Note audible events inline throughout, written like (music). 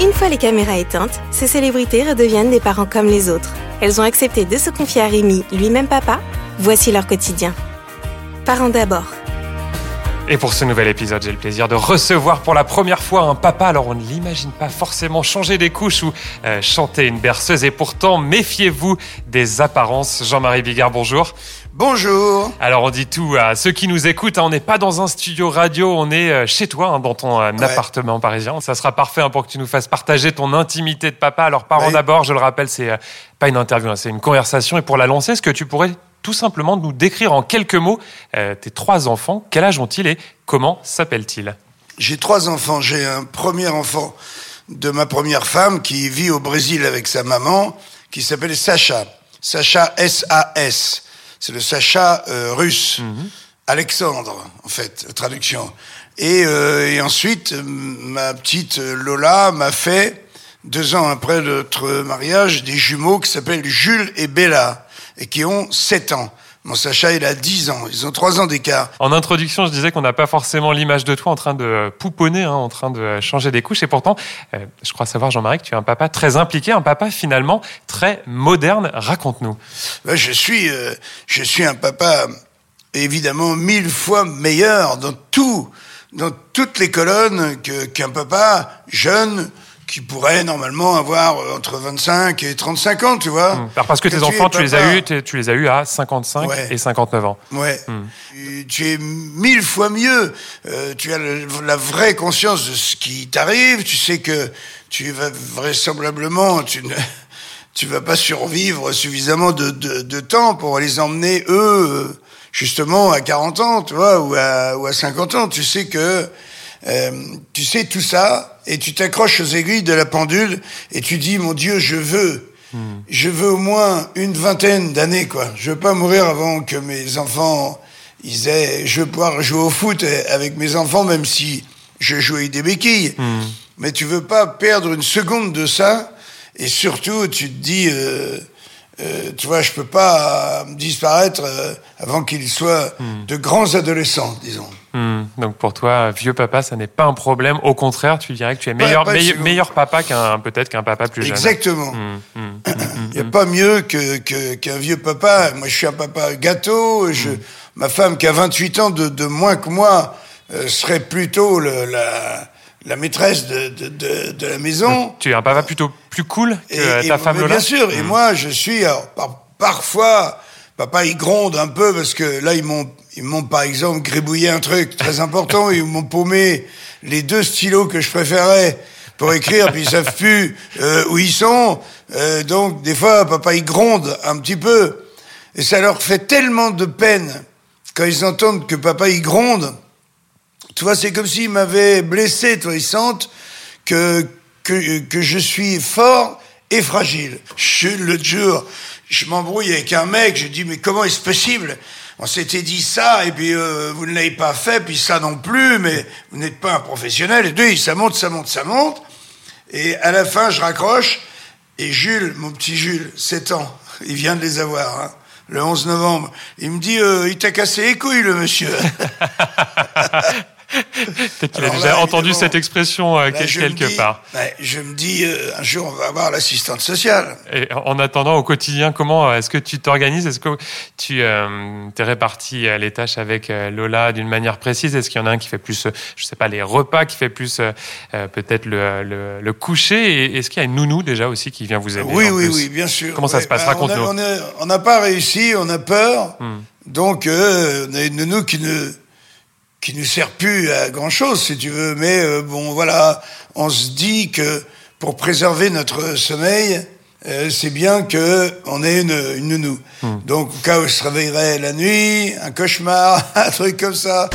Une fois les caméras éteintes, ces célébrités redeviennent des parents comme les autres. Elles ont accepté de se confier à Rémi, lui-même papa. Voici leur quotidien. Parents d'abord. Et pour ce nouvel épisode, j'ai le plaisir de recevoir pour la première fois un papa. Alors on ne l'imagine pas forcément changer des couches ou euh, chanter une berceuse. Et pourtant, méfiez-vous des apparences. Jean-Marie Bigard, bonjour. Bonjour. Alors on dit tout à ceux qui nous écoutent. hein, on n'est pas dans un studio radio, on est euh, chez toi, hein, dans ton euh, Ouais. appartement parisien. Ça sera parfait hein, pour que tu nous fasses partager ton intimité de papa. Alors parents d'abord, je le rappelle, c'est euh, pas une interview, c'est une conversation. Et pour la lancer, est-ce que tu pourrais tout simplement nous décrire en quelques mots tes trois enfants? Quel âge ont-ils et comment s'appellent-ils? J'ai trois enfants. J'ai un premier enfant de ma première femme qui vit au Brésil avec sa maman, qui s'appelle Sacha. Sacha S-A-S. C'est le Sacha euh, russe. Alexandre, en fait, traduction. Et, euh, et ensuite, euh, ma petite Lola m'a fait, deux ans après notre mariage, des jumeaux qui s'appellent Jules et Bella, et qui ont sept ans. Mon Sacha, il a 10 ans. Ils ont trois ans d'écart. En introduction, je disais qu'on n'a pas forcément l'image de toi en train de pouponner, hein, en train de changer des couches. Et pourtant, euh, je crois savoir, Jean-Marie, que tu es un papa très impliqué, un papa finalement très moderne. Raconte-nous. Ben, je suis, euh, je suis un papa évidemment mille fois meilleur dans tout, dans toutes les colonnes que qu'un papa jeune qui pourrait normalement avoir euh, entre 25 et 35 ans, tu vois. Alors parce que tes tu enfants, tu les as eus, tu les as eus à 55 Ouais. et 59 ans. Ouais. Tu- Tu es mille fois mieux. Euh, tu as le- la vraie conscience de ce qui t'arrive. Tu sais que tu vas vraisemblablement, tu ne, (laughs) tu vas pas survivre suffisamment de, de, de temps pour les emmener eux, euh, justement à 40 ans, tu vois, ou à, ou à 50 ans. Tu sais que, euh, tu sais tout ça et tu t'accroches aux aiguilles de la pendule et tu dis, mon Dieu, je veux. Je veux au moins une vingtaine d'années, quoi. Je veux pas mourir avant que mes enfants, ils aient, je veux pouvoir jouer au foot avec mes enfants, même si je joue avec des béquilles. Mais tu veux pas perdre une seconde de ça. Et surtout, tu te dis, euh, euh, tu vois, je peux pas disparaître euh, avant qu'ils soient de grands adolescents, disons. Hmm. Donc pour toi, vieux papa, ça n'est pas un problème. Au contraire, tu dirais que tu es meilleur, pas meilleur, papa qu'un peut-être qu'un papa plus jeune. Exactement. Hmm, hmm. Il n'y a pas mieux que que- qu'un vieux papa. Moi, je suis un papa gâteau. Je, Ma femme, qui a 28 ans de, de moins que moi, euh, serait plutôt le- la, la maîtresse de, de, la maison. Tu es un papa plutôt plus cool que Et- et- ta femme mais Lola. Bien sûr. Et moi, je suis alors, par- parfois. Papa, il gronde un peu parce que là, ils m'ont, ils m'ont par exemple gribouillé un truc très (laughs) important. Ils m'ont paumé les deux stylos que je préférais pour écrire, puis ils savent plus euh, où ils sont. Euh, donc, des fois, papa, il gronde un petit peu. Et ça leur fait tellement de peine quand ils entendent que papa, il gronde. Tu vois, c'est comme s'ils m'avaient blessé, toi, ils sentent que, que, que je suis fort et fragile. Je, le jour, je m'embrouille avec un mec, je dis, mais comment est-ce possible? On s'était dit ça, et puis euh, vous ne l'avez pas fait, puis ça non plus, mais vous n'êtes pas un professionnel. Et deux, ça monte, ça monte, ça monte. Et à la fin, je raccroche, et Jules, mon petit Jules, 7 ans, il vient de les avoir, hein, le 11 novembre, il me dit, euh, il t'a cassé les couilles, le monsieur. (laughs) (laughs) Peut-être qu'il a déjà là, entendu cette expression euh, Là, quelque dis- part. ouais, je me dis, euh, un jour, on va avoir l'assistante sociale. Et en attendant, au quotidien, comment euh, est-ce que tu t'organises? Est-ce que tu euh, t'es réparti les tâches avec Lola d'une manière précise? Est-ce qu'il y en a un qui fait plus, je sais pas, les repas, qui fait plus peut-être le, le, le coucher? Et est-ce qu'il y a une nounou déjà aussi qui vient vous aider Oui, oui, plus? oui, bien sûr. Comment ça se passe? bah, Raconte-nous. On n'a pas réussi, on a peur. Hmm. Donc, on a une nounou qui ne qui ne sert plus à grand chose, si tu veux. Mais euh, bon, voilà, on se dit que pour préserver notre sommeil, euh, c'est bien que on ait une, une nounou. Hmm. Donc, au cas où je se réveillerait la nuit, un cauchemar, (laughs) un truc comme ça.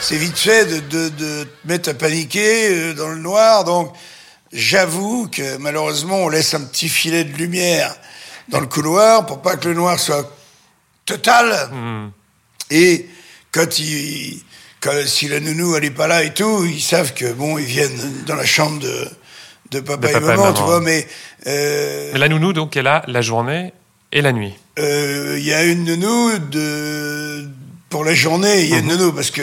c'est vite fait de, de, de te mettre à paniquer euh, dans le noir. Donc, j'avoue que malheureusement, on laisse un petit filet de lumière dans le couloir pour pas que le noir soit total. Hmm. Et quand il, quand, si la nounou elle est pas là et tout, ils savent que bon, ils viennent dans la chambre de, de papa, De et papa et maman, maman. tu vois. Mais euh, Mais la nounou, donc, est là la journée et la nuit. euh, il y a une nounou de pour la journée. Il y a une nounou parce que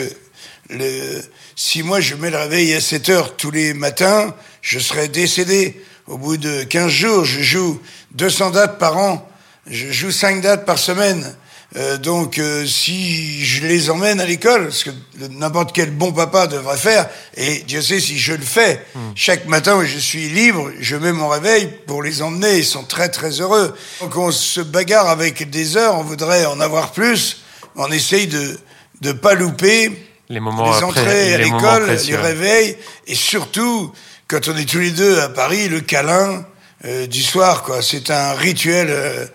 le, si moi je mets le réveil à 7 heures tous les matins, je serais décédé. Au bout de 15 jours, je joue 200 dates par an. Je joue 5 dates par semaine. Euh, donc, euh, si je les emmène à l'école, ce que n'importe quel bon papa devrait faire, et Dieu sait si je le fais, hmm. chaque matin où je suis libre, je mets mon réveil pour les emmener. Ils sont très très heureux. Donc, on se bagarre avec des heures, on voudrait en avoir plus. On essaye de ne pas louper les moments les entrées à l'école, les réveils, et surtout quand on est tous les deux à Paris, le câlin euh, du soir, quoi. C'est un rituel euh,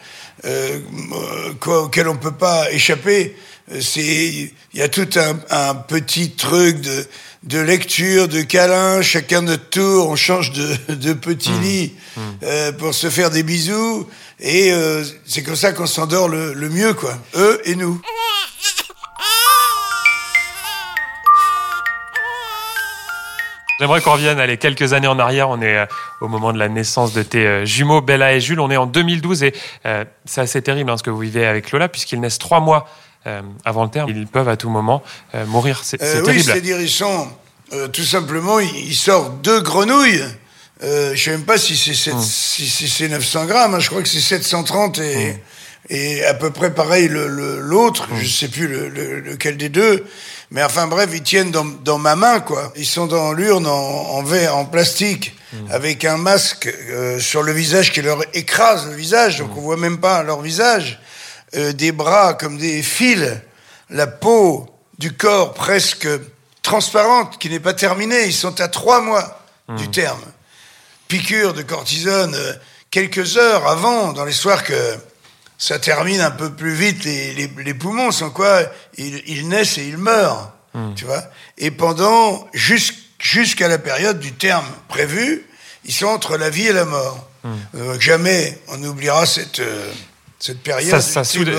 euh, quoi, auquel on peut pas échapper. C'est, il y a tout un, un, petit truc de, de lecture, de câlin, chacun notre tour, on change de, de petit mmh. lit mmh. Euh, pour se faire des bisous, et euh, c'est comme ça qu'on s'endort le, le mieux, quoi. Eux et nous. J'aimerais qu'on revienne allez, quelques années en arrière. On est euh, au moment de la naissance de tes euh, jumeaux Bella et Jules. On est en 2012 et euh, c'est assez terrible hein, ce que vous vivez avec Lola puisqu'ils naissent trois mois avant le terme. Ils peuvent à tout moment mourir. C'est terrible. Oui, c'est-à-dire ils sont tout simplement, ils sortent deux grenouilles. je ne sais même pas si c'est hmm. si 900 grammes. Hein. je crois que c'est 730 et, hmm. Et à peu près pareil l'autre. Le, hmm. Je sais plus le, lequel des deux. Mais enfin bref, ils tiennent dans, dans ma main, quoi. Ils sont dans l'urne en, en verre, en plastique, hmm. avec un masque euh, sur le visage qui leur écrase le visage, donc hmm. on voit même pas leur visage. Euh, des bras comme des fils, la peau du corps presque transparente, qui n'est pas terminée. Ils sont à trois mois du terme. Piqûre de cortisone euh, quelques heures avant, dans les soirs que ça termine un peu plus vite les, les, les poumons, sans quoi ils, ils, naissent et ils meurent, hmm. tu vois. Et pendant, jusqu'à la période du terme prévu, ils sont entre la vie et la mort. Euh, jamais on n'oubliera cette, euh, cette période. Ça, ça, soude,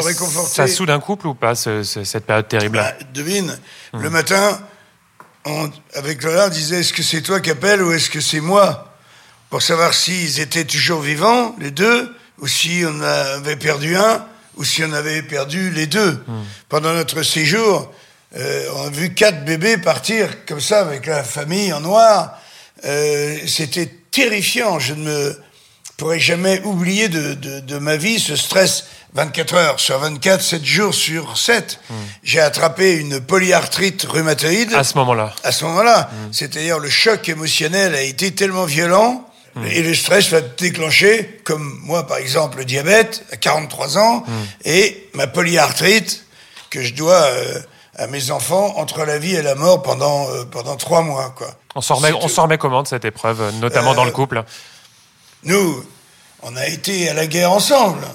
ça soude un couple ou pas, ce, cette période terrible bah, Devine, hmm. le matin, on, avec Lola, on disait est-ce que c'est toi qui appelles ou est-ce que c'est moi? Pour savoir s'ils étaient toujours vivants, les deux, ou si on avait perdu un, ou si on avait perdu les deux. Hmm. Pendant notre séjour, euh, on a vu quatre bébés partir comme ça avec la famille en noir. Euh, C'était terrifiant. Je ne me pourrais jamais oublier de, de, de, ma vie ce stress 24 heures sur 24, 7 jours sur 7. Hmm. J'ai attrapé une polyarthrite rhumatoïde. À ce moment-là. À ce moment-là. Hmm. C'est-à-dire le choc émotionnel a été tellement violent Et le stress va déclencher, comme moi par exemple, le diabète à 43 ans mm. et ma polyarthrite que je dois euh, à mes enfants entre la vie et la mort pendant euh, pendant trois mois quoi. On s'en remet, on s'en remet comment de cette épreuve, notamment dans le euh, couple? Nous, on a été à la guerre ensemble.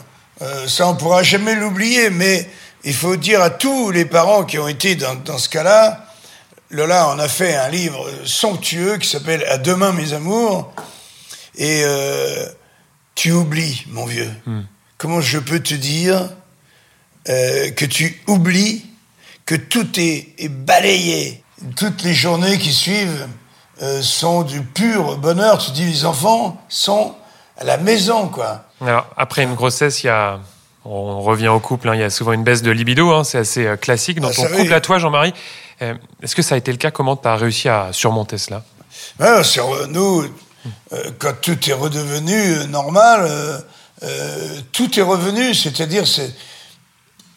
ça, on pourra jamais l'oublier. Mais il faut dire à tous les parents qui ont été dans, dans ce cas-là, Lola on a fait un livre somptueux qui s'appelle À demain mes amours et euh, tu oublies, mon vieux. Hmm. Comment je peux te dire euh, que tu oublies que tout est, est, balayé? Toutes les journées qui suivent euh, sont du pur bonheur. Tu dis, les enfants sont à la maison, quoi. Alors, après une grossesse, il y a on revient au couple, hein, il y a souvent une baisse de libido, hein, c'est assez classique. Dans ah, ton couple à toi, Jean-Marie, est-ce que ça a été le cas? Comment tu as réussi à surmonter cela? Ah, sur, Nous, euh, quand tout est redevenu euh, normal, euh, tout est revenu, c'est-à-dire c'est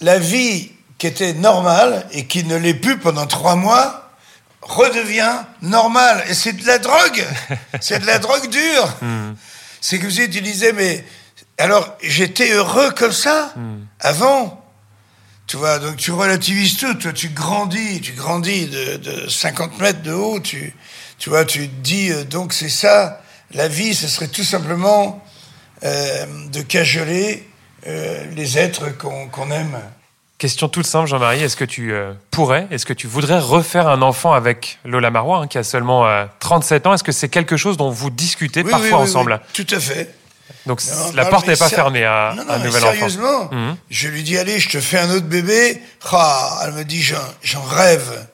la vie qui était normale et qui ne l'est plus pendant trois mois redevient normale. Et c'est de la drogue, (laughs) c'est de la drogue dure. Hmm. C'est que vous utilisez, mais alors j'étais heureux comme ça hmm. avant. Tu vois, donc tu relativises tout, toi tu grandis, tu grandis de, de 50 mètres de haut, tu, tu vois, tu te dis, euh, donc c'est ça, la vie, ce serait tout simplement euh, de cajoler euh, les êtres qu'on aime. Question toute simple, Jean-Marie. Est-ce que tu pourrais, est-ce que tu voudrais refaire un enfant avec Lola Marois, hein, qui a seulement 37 ans? Est-ce que c'est quelque chose dont vous discutez parfois ensemble? Tout à fait. Donc la porte n'est pas fermée à un nouvel sérieusement, enfant. Sérieusement, je lui dis allez, je te fais un autre bébé. Ah, elle me dit j'en rêve.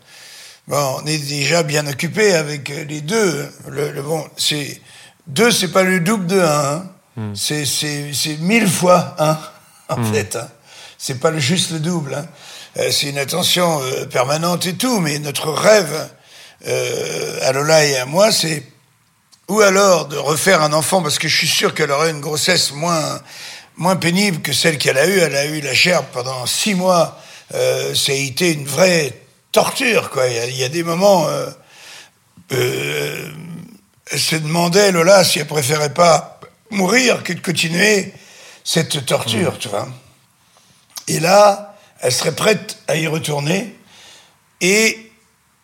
Bon, on est déjà bien occupé avec les deux. Le, bon, c'est deux, c'est pas le double de un. Hein. Hmm. C'est c'est mille fois un (laughs) en hmm. fait. Hein. C'est pas juste le double. Hein. euh, c'est une attention euh, permanente et tout, mais notre rêve euh, à Lola et à moi, c'est ou alors de refaire un enfant, parce que je suis sûr qu'elle aurait une grossesse moins, moins pénible que celle qu'elle a eue. Elle a eu la chair pendant six mois. Euh, ça a été une vraie torture, quoi. Il y a, il y a des moments. Euh, euh, elle se demandait, Lola, si elle préférait pas mourir que de continuer cette torture, tu vois. Et là, elle serait prête à y retourner. Et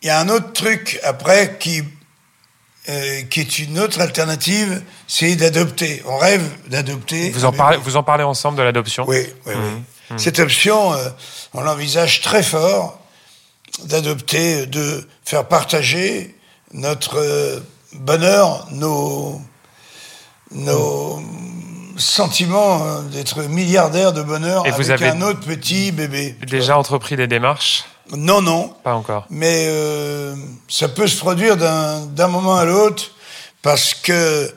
il y a un autre truc après qui, euh, qui est une autre alternative, c'est d'adopter. On rêve d'adopter. Vous en, parlez, vous en parlez ensemble de l'adoption? Oui, oui, oui. Cette option, euh, on l'envisage très fort d'adopter, de faire partager notre euh, bonheur, nos, nos sentiments euh, d'être milliardaire de bonheur Et vous avec avez un autre petit bébé. Déjà entrepris des démarches? Non, non, Pas encore. mais euh, ça peut se produire d'un moment à l'autre parce que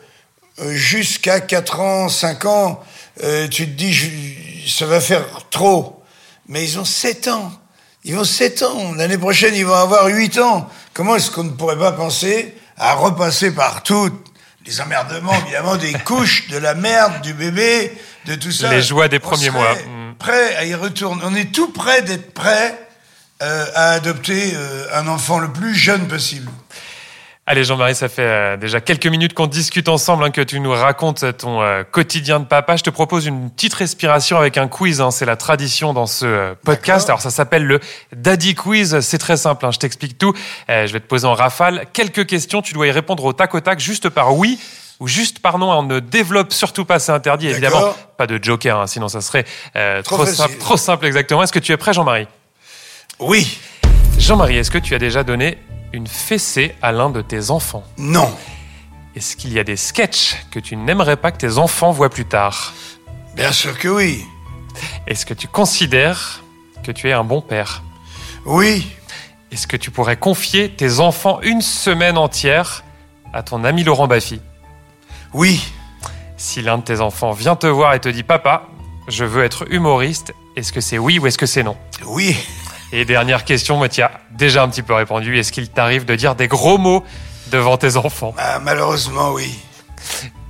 euh, jusqu'à 4 ans, 5 ans, euh, tu te dis je- ça va faire trop. Mais ils ont 7 ans. Ils ont 7 ans. L'année prochaine, ils vont avoir 8 ans. Comment est-ce qu'on ne pourrait pas penser à repasser par toutes les emmerdements, évidemment, des (laughs) couches, de la merde, du bébé, de tout ça? Les joies des On premiers mois. Mm. Prêt à y retourner. On est tout prêt d'être prêt euh, à adopter euh, un enfant le plus jeune possible. Allez Jean-Marie, ça fait euh, déjà quelques minutes qu'on discute ensemble, hein, que tu nous racontes ton euh, quotidien de papa. Je te propose une petite respiration avec un quiz. hein. C'est la tradition dans ce euh, podcast. Alors ça s'appelle le Daddy Quiz. C'est très simple. hein. Je t'explique tout. Euh, je vais te poser en rafale quelques questions. Tu dois y répondre au tac au tac, juste par oui ou juste par non. On ne développe surtout pas, c'est interdit. Évidemment, pas de joker, sinon ça serait euh, Trop simple. Trop simple, exactement. Est-ce que tu es prêt, Jean-Marie? Oui. Jean-Marie, est-ce que tu as déjà donné une fessée à l'un de tes enfants Non. Est-ce qu'il y a des sketchs que tu n'aimerais pas que tes enfants voient plus tard? Bien sûr que oui. Est-ce que tu considères que tu es un bon père? Oui. Est-ce que tu pourrais confier tes enfants une semaine entière à ton ami Laurent Baffy? Oui. Si l'un de tes enfants vient te voir et te dit Papa, je veux être humoriste, est-ce que c'est oui ou est-ce que c'est non? Oui. Et dernière question, moi tu as déjà un petit peu répondu, est-ce qu'il t'arrive de dire des gros mots devant tes enfants Ah, malheureusement, oui.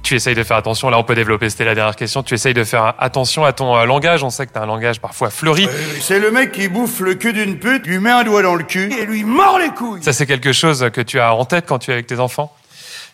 tu essayes de faire attention. Là, on peut développer. C'était la dernière question. Tu essayes de faire attention à ton euh, langage. On sait que tu as un langage parfois fleuri. C'est le mec qui bouffe le cul d'une pute, lui met un doigt dans le cul et lui mord les couilles. Ça, c'est quelque chose que tu as en tête quand tu es avec tes enfants?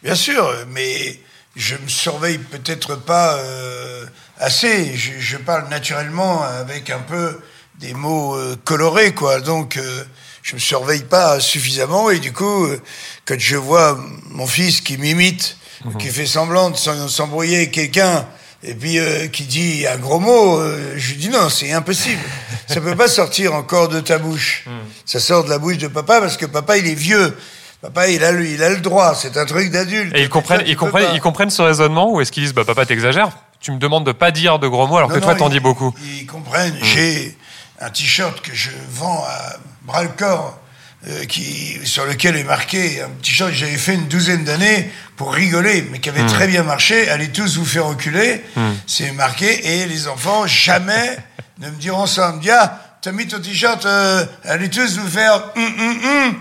Bien sûr, mais je me surveille peut-être pas euh, assez. Je, je parle naturellement avec un peu des mots euh, colorés, quoi. Donc, euh, je me surveille pas suffisamment et du coup, euh, quand je vois mon fils qui m'imite, qui fait semblant de s'embrouiller quelqu'un et puis euh, qui dit un gros mot, euh, je lui dis non, c'est impossible. (laughs) Ça peut pas sortir encore de ta bouche. Ça sort de la bouche de papa parce que papa il est vieux. Papa il a le, il a le droit. C'est un truc d'adulte. Et ils comprennent, ils comprennent, pas. ils comprennent ce raisonnement ou est-ce qu'ils disent bah papa t'exagères? Tu me demandes de pas dire de gros mots alors Non, que toi t'en dis beaucoup. Ils comprennent. J'ai un t-shirt que je vends à bras le corps. euh, qui, sur lequel est marqué un t-shirt que j'avais fait une douzaine d'années pour rigoler, mais qui avait très bien marché. Allez tous vous faire reculer. C'est marqué et les enfants jamais ne me diront ça. On me dit ah t'as mis ton t-shirt, euh, allez tous vous faire hum, hum, hum.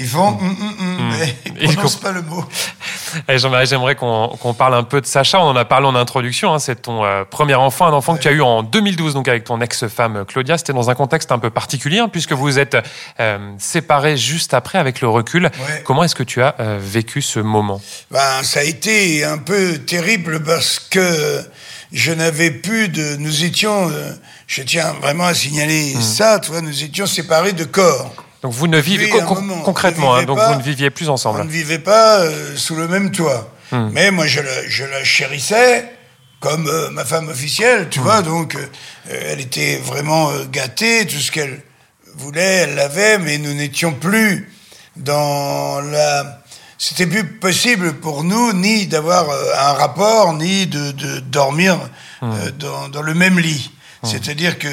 Ils font hum, hum, hum, mais ils Ils prononcent pas le mot. (laughs) Jean-Marie, j'aimerais qu'on parle un peu de Sacha. On en a parlé en introduction. hein. C'est ton euh, premier enfant, un enfant que tu as eu en 2012, donc avec ton ex-femme euh, Claudia. C'était dans un contexte un peu particulier, hein, puisque vous êtes euh, séparés juste après avec le recul. Ouais. Comment est-ce que tu as euh, vécu ce moment? Ben, ça a été un peu terrible parce que je n'avais plus de. Nous étions. Je tiens vraiment à signaler Mmh. ça, tu vois, nous étions séparés de corps. Donc vous ne vivez con- moment, concrètement, on hein, donc vous ne viviez plus On ensemble. ne vivait pas euh, sous le même toit. Mmh. Mais moi, je la, je la chérissais comme euh, ma femme officielle, tu vois, donc euh, elle était vraiment gâtée, tout ce qu'elle voulait, elle l'avait, mais nous n'étions plus dans la... C'était plus possible pour nous ni d'avoir un rapport, ni de, de dormir euh, dans, dans le même lit. C'est-à-dire que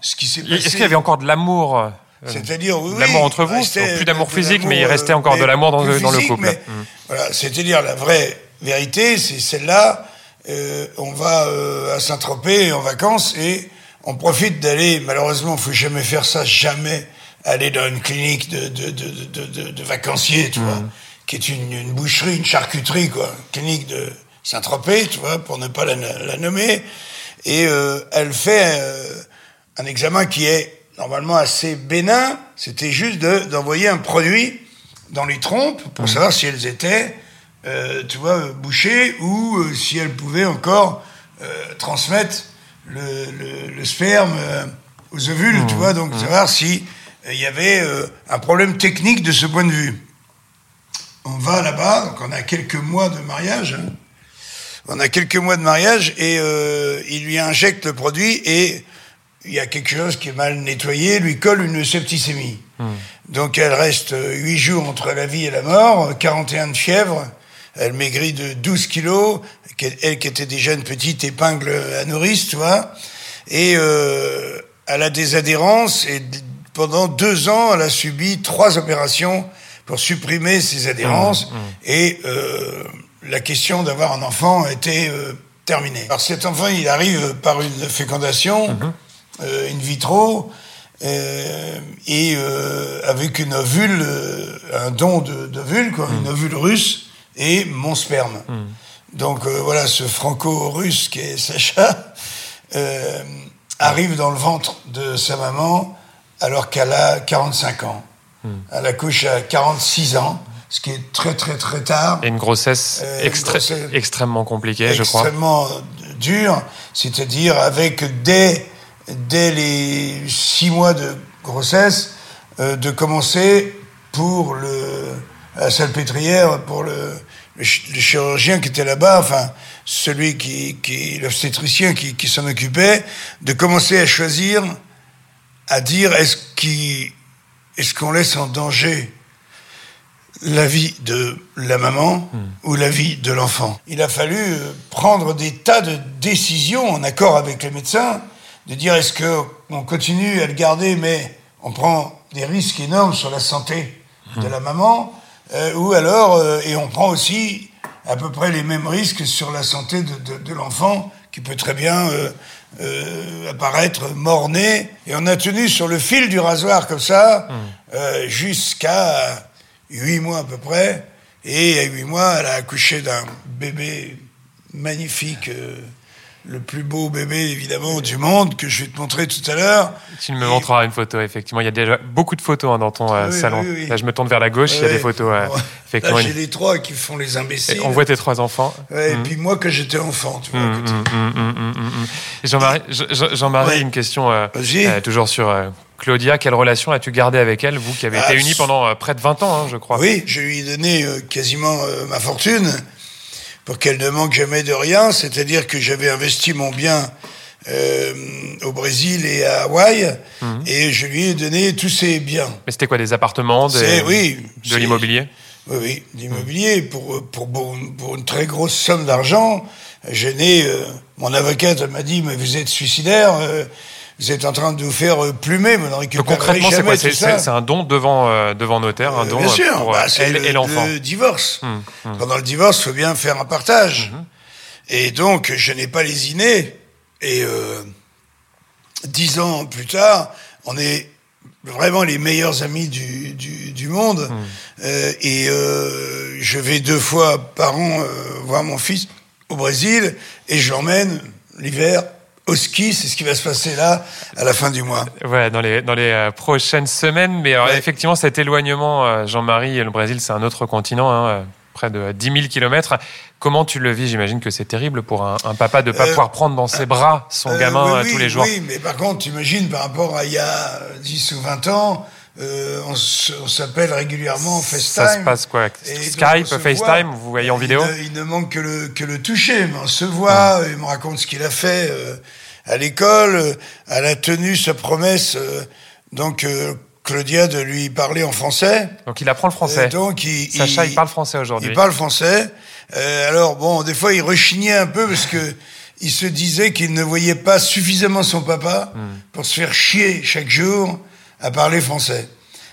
ce qui s'est passé... Est-ce qu'il y avait encore de l'amour C'est-à-dire, oui, l'amour entre vous, plus d'amour physique, mais il restait euh, encore de l'amour dans dans le couple. mais Mm. Voilà, c'est-à-dire la vraie vérité, c'est celle-là. euh, on va euh, à Saint-Tropez en vacances et on profite d'aller, malheureusement, il faut jamais faire ça, jamais aller dans une clinique de, de, de, de, de vacanciers, tu vois, qui est une, une, boucherie, une charcuterie, quoi, clinique de Saint-Tropez, tu vois, pour ne pas la, la nommer. Et euh, elle fait euh, un examen qui est normalement assez bénin. C'était juste d'envoyer un produit dans les trompes pour savoir si elles étaient, euh, tu vois, bouchées ou euh, si elles pouvaient encore euh, transmettre le, le, le sperme aux ovules, tu vois, donc savoir si il y avait un problème technique de ce point de vue. On va là-bas, donc on a quelques mois de mariage. Hein. On a quelques mois de mariage et il lui injecte le produit et il y a quelque chose qui est mal nettoyé, lui colle une septicémie. Mmh. Donc elle reste 8 jours entre la vie et la mort, 41 de fièvre, elle maigrit de 12 kilos, elle qui était déjà une petite épingle à nourrice, tu vois, et euh, elle a des adhérences, et pendant deux ans, elle a subi trois opérations pour supprimer ces adhérences, mmh, mmh. et euh, la question d'avoir un enfant était euh, terminée. Alors cet enfant, il arrive par une fécondation, mmh. euh, in vitro, euh, et euh, avec une ovule, euh, un don d'ovule, quoi, mm. une ovule russe, et mon sperme. Mm. Donc euh, voilà, ce franco-russe qui est Sacha euh, arrive dans le ventre de sa maman alors qu'elle a 45 ans. Mm. Elle accouche à 46 ans, ce qui est très très très tard. Et une grossesse, extré une grossesse extrêmement compliquée, je crois. Extrêmement dure, c'est-à-dire avec des dès les six mois de grossesse, euh, de commencer pour le, la salpêtrière, pour le, le, le chirurgien qui était là-bas, enfin, celui qui, qui l'obstétricien qui, qui s'en occupait, de commencer à choisir, à dire est-ce qu'on est qu'on laisse en danger la vie de la maman mmh. ou la vie de l'enfant? Il a fallu euh, prendre des tas de décisions en accord avec les médecins de dire est-ce qu'on continue à le garder, mais on prend des risques énormes sur la santé de la maman, euh, ou alors, euh, et on prend aussi à peu près les mêmes risques sur la santé de, de, de l'enfant, qui peut très bien euh, euh apparaître mort-né. Et on a tenu sur le fil du rasoir comme ça, mmh. jusqu'à huit mois à peu près, et à huit mois, elle a accouché d'un bébé magnifique le plus beau bébé évidemment du monde que je vais te montrer tout à l'heure. Tu me et... montreras une photo effectivement. Il y a déjà beaucoup de photos hein, dans ton euh, salon. Oui, oui. Là, je me tourne vers la gauche. il y a des photos. Euh, effectivement. Là, j'ai les trois qui font les imbéciles. Et on voit tes trois enfants. Ouais, mmh. Et puis moi, que j'étais enfant, tu vois. Mmh, Jean-Marie, Jean-Marie, une question euh, euh, toujours sur. Claudia, quelle relation as-tu gardé avec elle, vous qui avez ah, été unis pendant près de 20 ans, hein, je crois? Oui, je lui ai donné quasiment ma fortune pour qu'elle ne manque jamais de rien, c'est-à-dire que j'avais investi mon bien euh, au Brésil et à Hawaï, mmh. et je lui ai donné tous ses biens. Mais c'était quoi, des appartements, des... oui, de l'immobilier Oui, oui, l'immobilier, mmh. pour, pour, pour, une très grosse somme d'argent. Je n'ai, euh, mon avocate m'a dit, mais vous êtes suicidaire, euh, vous êtes en train de vous faire plumer, vous n'en récupérerez Concrètement, c'est quoi C'est un don devant, euh, devant notaire, un don bien sûr, pour bah, elle et l'enfant. le divorce. Hum, hum. Pendant le divorce, il faut bien faire un partage. Hum. Et donc, je n'ai pas lésiné. Et euh, dix ans plus tard, on est vraiment les meilleurs amis du, du, du monde. Euh, et euh, je vais deux fois par an euh, voir mon fils au Brésil et je l'emmène l'hiver au ski, c'est ce qui va se passer là à la fin du mois. Ouais, dans les dans les euh, prochaines semaines. Mais alors, ouais. effectivement, cet éloignement, euh, Jean-Marie, le Brésil, c'est un autre continent, hein, euh, près de 10 000 kilomètres. Comment tu le vis? J'imagine que c'est terrible pour un, un, papa de pas euh, pouvoir prendre dans ses bras son gamin oui, tous les jours. Oui, mais par contre, tu imagines par rapport à il y a 10 ou 20 ans. Euh, on s'appelle régulièrement FaceTime. Ça se passe quoi? Skype, FaceTime, vous voyez en vidéo? il ne, il ne, manque que le, que le toucher, mais on se voit, il me raconte ce qu'il a fait euh, à l'école, elle a tenu sa promesse, euh, donc euh, Claudia, de lui parler en français. Donc il apprend le français. donc il, Sacha, il, il parle français aujourd'hui. Il parle français. alors bon, des fois il rechignait un peu parce que il se disait qu'il ne voyait pas suffisamment son papa mmh. pour se faire chier chaque jour à parler français.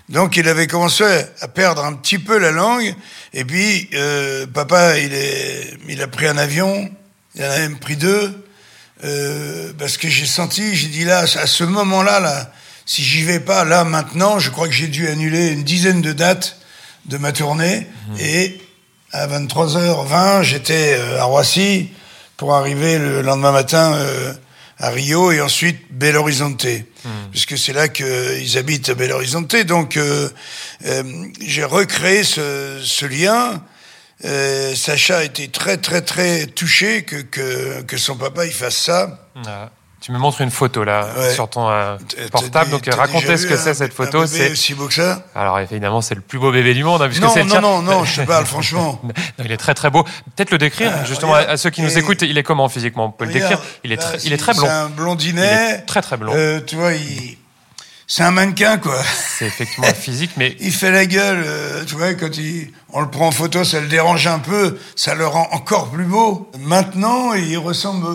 Donc il avait commencé à perdre un petit peu la langue, et puis euh, papa, il, est, il a pris un avion, il en a même pris deux, euh, parce que j'ai senti, j'ai dit là, à ce moment-là, là, si j'y vais pas, là, maintenant, je crois que j'ai dû annuler une dizaine de dates de ma tournée. Mmh. Et à 23h20, j'étais euh, à Roissy pour arriver le lendemain matin euh, à Rio et ensuite Belo Horizonte, mmh. puisque c'est là qu'ils habitent à Belo Horizonte. Donc euh, j'ai recréé ce, ce lien. Sacha a été très très très touché que, que, que son papa il fasse ça. Ah. Tu me montres une photo là sur ton euh, portable. Donc racontez ce que c'est cette photo. C'est si beau que ça. Alors évidemment, c'est le plus beau bébé du monde. Hein, puisque non, non, non, non, je te parle (laughs) franchement. il est très très beau. Peut-être le décrire ah, justement à ceux qui nous écoutent. Il est comment physiquement? On peut le décrire. Il est, très, il est très blond. C'est un blondinet. très très blond. Euh, tu vois, il c'est un mannequin, quoi. C'est effectivement physique, mais... il fait la gueule, euh, tu vois, quand il, on le prend en photo, ça le dérange un peu, ça le rend encore plus beau. Maintenant, il ressemble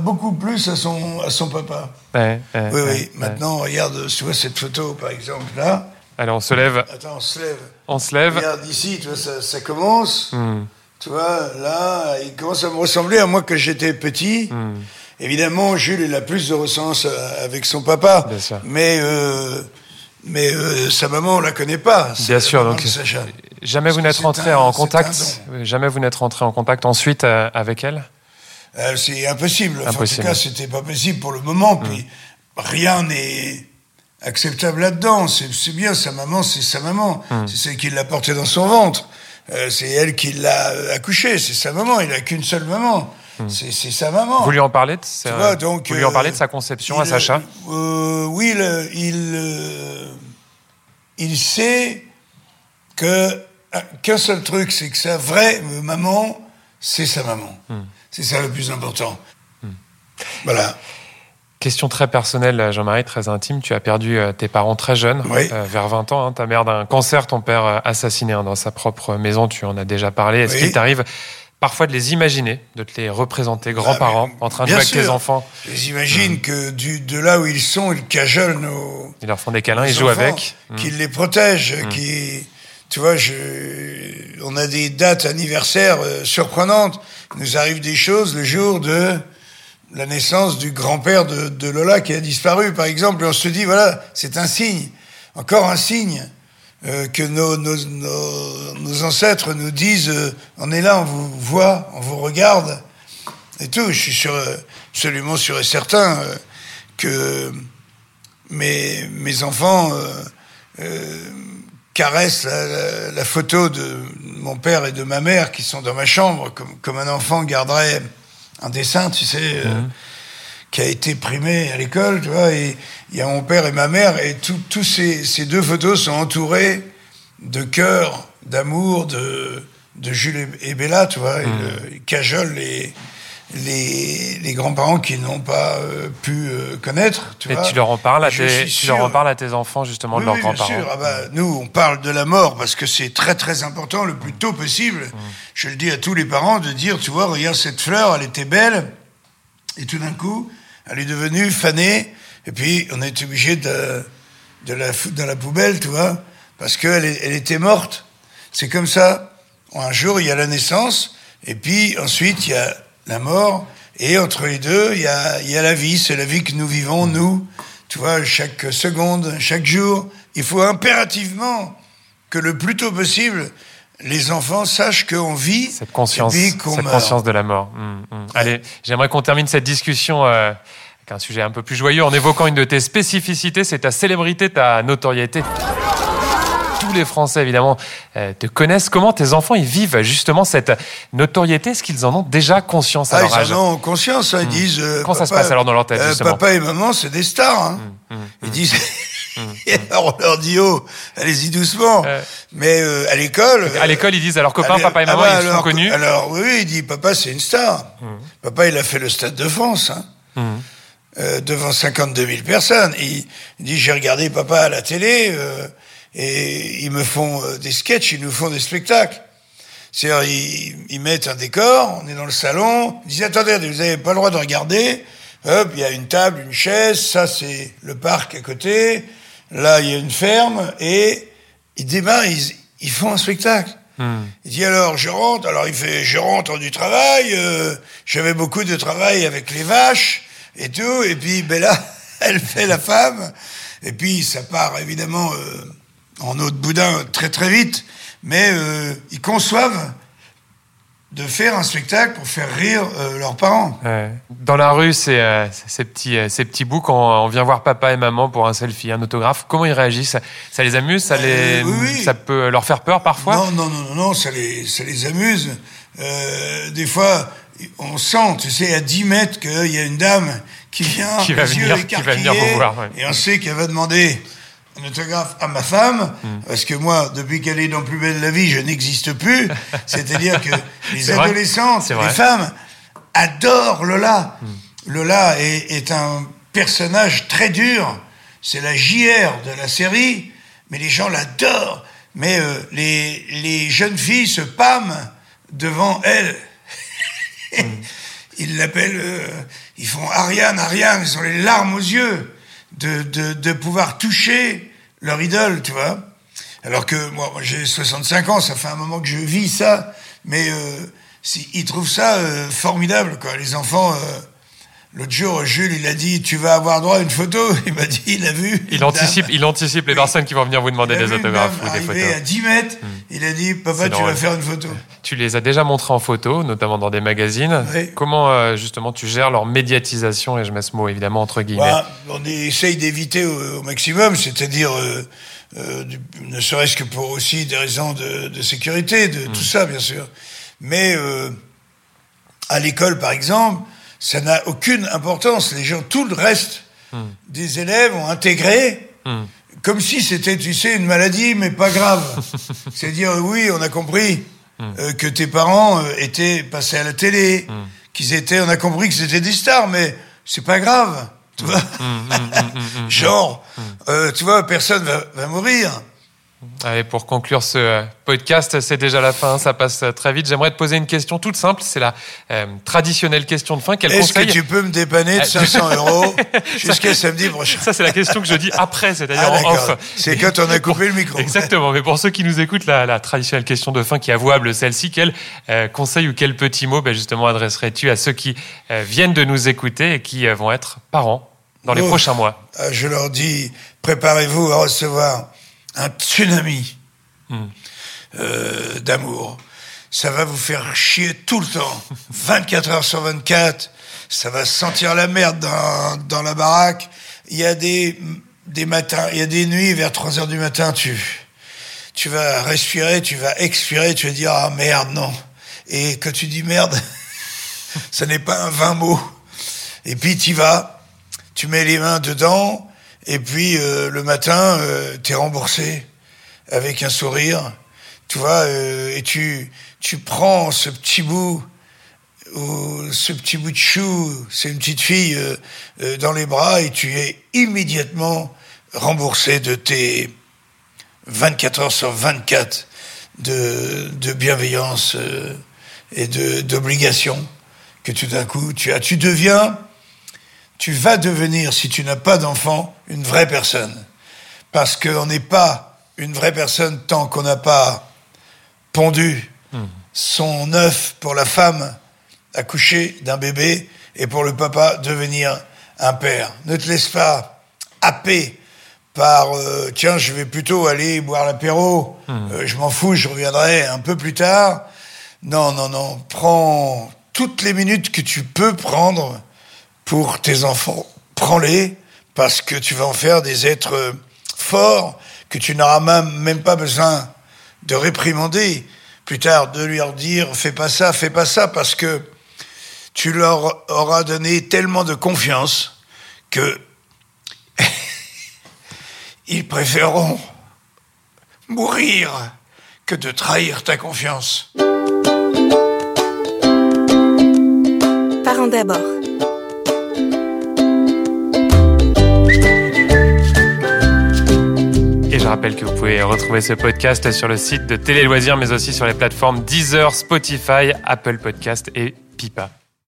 beaucoup plus à son, à son papa. Ouais, oui, oui. Maintenant, regarde, tu vois cette photo, par exemple, là. Allez, on se lève. Attends, on se lève. On se lève. Regarde ici, tu vois, ça, ça commence. Hmm. Tu vois, là, il commence à me ressembler à moi que j'étais petit. Hmm. Évidemment, Jules, il a plus de ressemblance euh, avec son papa. Mais, euh, mais euh, sa maman, on la connaît pas. Bien sûr. Donc, jamais vous n'êtes rentré en contact. Jamais vous n'êtes rentré en contact ensuite avec elle? c'est impossible. en tout cas, c'était pas possible pour le moment. Puis mm. rien n'est acceptable là-dedans. C'est bien, sa maman, c'est sa maman. Mm. C'est celle qui l'a porté dans son ventre. c'est elle qui l'a accouché. C'est sa maman. Il a qu'une seule maman. Hmm. C'est sa maman. Vous lui en parlez de sa, donc, vous lui en parlez de sa conception à Sacha euh, Oui, il, euh, il sait que qu'un seul truc, c'est que sa vraie maman, c'est sa maman. Hmm. C'est ça le plus important. Hmm. Voilà. Question très personnelle, Jean-Marie, très intime. Tu as perdu euh, tes parents très jeunes, vers 20 ans. Hein. ta mère d'un cancer, ton père assassiné hein, dans sa propre maison. Tu en as déjà parlé. Est-ce qu'il t'arrive parfois de les imaginer, de te les représenter grands-parents en train de jouer avec tes enfants. Je les imagine mmh. que du, de là où ils sont, ils cajolent nos. Ils leur font des câlins, ils jouent avec. Mmh. Qu'ils les protègent, mmh. qui. Tu vois, je, on a des dates anniversaires euh, surprenantes. Il nous arrive des choses le jour de la naissance du grand-père de, de Lola qui a disparu, par exemple, et on se dit, voilà, c'est un signe, encore un signe. Euh, que nos, nos, nos, ancêtres nous disent euh, on est là, on vous voit, on vous regarde et tout. Je suis sûr, absolument sûr et certain euh, que mes, mes enfants caressent la, la, photo de mon père et de ma mère qui sont dans ma chambre, comme, comme un enfant garderait un dessin, tu sais. Mmh qui a été primé à l'école, tu vois, et il y a mon père et ma mère, et tous ces, ces, deux photos sont entourées de cœur, d'amour de, de Jules et Bella, tu vois, mmh. cajole les, les, les grands-parents qui n'ont pas euh, pu euh, connaître. Tu et tu leur en parles à tes, tu leur en parles à tes enfants justement de leurs grands-parents. Bien sûr. Ah bah, nous, on parle de la mort parce que c'est très très important le plus tôt possible. Mmh. Je le dis à tous les parents de dire, tu vois, regarde cette fleur, elle était belle, et tout d'un coup, elle est devenue fanée, et puis on est obligé de, de la foutre dans la poubelle, tu vois, parce qu'elle elle était morte. C'est comme ça. Un jour, il y a la naissance, et puis ensuite, il y a la mort, et entre les deux, il y a, il y a la vie. C'est la vie que nous vivons, nous. Tu vois, chaque seconde, chaque jour. Il faut impérativement que le plus tôt possible, les enfants sachent qu'on vit cette conscience, cette conscience de la mort. Hum, hum. Allez, j'aimerais qu'on termine cette discussion euh, avec un sujet un peu plus joyeux en évoquant une de tes spécificités, c'est ta célébrité, ta notoriété. Tous les Français, évidemment, euh, te connaissent. Comment tes enfants ils vivent justement cette notoriété? Est-ce qu'ils en ont déjà conscience à ah, leur âge Ils en ont conscience. Hein, ils hum. disent. Euh, Comment ça se passe alors dans leur tête justement? Papa et maman, c'est des stars. Hein. Ils disent. (laughs) Et alors on leur dit oh, allez-y doucement. Mais euh, à l'école. À l'école, ils disent alors copains, papa et maman, ah bah, ils sont connus. Alors oui, il dit papa, c'est une star. Mmh. Papa, il a fait le Stade de France. Hein, mmh. euh, devant 52 000 personnes. Il, il dit j'ai regardé papa à la télé euh, et ils me font euh, des sketchs, ils nous font des spectacles. C'est-à-dire ils, ils, mettent un décor, on est dans le salon, ils disent attendez, vous n'avez pas le droit de regarder. Hop, il y a une table, une chaise, ça c'est le parc à côté. Là, il y a une ferme et ils démarrent, ils, font un spectacle. Hmm. Il dit alors, je rentre. Alors il fait, je rentre du travail. Euh, J'avais beaucoup de travail avec les vaches. et tout. Et puis, ben là, (laughs) elle fait la femme. Et puis, ça part évidemment euh, en eau de boudin très très vite. Mais euh, ils conçoivent de faire un spectacle pour faire rire euh, leurs parents. Ouais. Dans la rue, c'est euh, ces petits, euh, ces petits bouts quand on vient voir papa et maman pour un selfie, un autographe. Comment ils réagissent? Ça, ça les amuse? Ça, les, Euh, oui, oui. ça peut leur faire peur parfois? Non, non, non, non, non, ça les, ça les amuse. Des fois, on sent, tu sais, à 10 mètres qu'il y a une dame qui vient, Qui va les venir- qui va venir vous voir, ouais. et on sait qu'elle va demander un autographe à ma femme, Hmm. parce que moi, depuis qu'elle est dans Plus belle la vie, je n'existe plus. (laughs) C'est-à-dire que les adolescentes, les femmes adorent Lola. Hmm. Lola est, est un personnage très dur. C'est la JR de la série, mais les gens l'adorent. Mais euh, les, les jeunes filles se pâment devant elle. (laughs) ils l'appellent, euh, ils font Ariane, Ariane, ils ont les larmes aux yeux de, de, de pouvoir toucher leur idole, tu vois. Alors que moi, j'ai 65 ans, ça fait un moment que je vis ça, mais euh, ils trouvent ça euh, formidable, quoi. Les enfants. euh, L'autre jour, Jules, il a dit Tu vas avoir droit à une photo. (laughs) Il m'a dit Il a vu. Il anticipe, dame. il anticipe les personnes qui vont venir vous demander des autographes ou des photos. à 10 mètres. Il a dit Papa, tu drôle. vas faire une photo. Tu les as déjà montrés en photo, notamment dans des magazines. Oui. Comment euh, justement tu gères leur médiatisation Et je mets ce mot évidemment entre guillemets. Bah, on essaye d'éviter au, au maximum, c'est-à-dire euh, euh, ne serait-ce que pour aussi des raisons de, de sécurité, de tout ça, bien sûr. Mais à l'école, par exemple, ça n'a aucune importance. Les gens, tout le reste des élèves ont intégré Hmm. comme si c'était, tu sais, une maladie, mais pas grave. (laughs) C'est-à-dire, oui, on a compris euh, que tes parents euh, étaient passés à la télé, qu'ils étaient, on a compris que c'était des stars, mais c'est pas grave. Tu vois (laughs) Genre, euh, tu vois, personne va, va mourir. Allez, pour conclure ce euh, podcast, c'est déjà la fin, ça passe euh, très vite. J'aimerais te poser une question toute simple, c'est la euh, traditionnelle question de fin. Quel Est-ce que tu peux me dépanner de 500 (laughs) euros jusqu'à samedi prochain Ça, c'est la question que je dis après, c'est-à-dire Ah, en off. C'est quand on a coupé le micro. Exactement. Mais pour ceux qui nous écoutent, la, la traditionnelle question de fin qui est avouable, celle-ci, quel euh, conseil ou quel petit mot, ben, justement, adresserais-tu à ceux qui euh, viennent de nous écouter et qui vont être parents dans les Oh. prochains mois? Ah, je leur dis, préparez-vous à recevoir un tsunami Hmm. euh, d'amour. Ça va vous faire chier tout le temps, (laughs) 24 heures sur 24. Ça va sentir la merde dans, dans la baraque. Il y a des, des matins, il y a des nuits vers 3 heures du matin, tu, tu vas respirer, tu vas expirer, tu vas dire ah merde non. Et quand tu dis merde, (laughs) ça n'est pas un vain mot. Et puis tu vas, tu mets les mains dedans, et puis euh, le matin, euh, t'es remboursé avec un sourire, tu vois, euh, et tu, tu prends ce petit bout, ou ce petit bout de chou, c'est une petite fille euh, euh, dans les bras, et tu es immédiatement remboursé de tes 24 heures sur 24 de, de bienveillance euh, et de d'obligation que tout d'un coup tu as. Tu deviens, tu vas devenir, si tu n'as pas d'enfant, une vraie personne. Parce qu'on n'est pas une vraie personne tant qu'on n'a pas pondu son œuf pour la femme accoucher d'un bébé et pour le papa devenir un père. Ne te laisse pas happer par euh, tiens, je vais plutôt aller boire l'apéro, euh, je m'en fous, je reviendrai un peu plus tard. Non, non, non, prends toutes les minutes que tu peux prendre pour tes enfants. Prends-les parce que tu vas en faire des êtres euh, forts que tu n'auras même, même pas besoin de réprimander plus tard, de leur dire fais pas ça, fais pas ça, parce que tu leur auras donné tellement de confiance que (laughs) ils préféreront mourir que de trahir ta confiance. Parents d'abord. Je rappelle que vous pouvez retrouver ce podcast sur le site de Télé Loisirs, mais aussi sur les plateformes Deezer, Spotify, Apple Podcast et Pipa.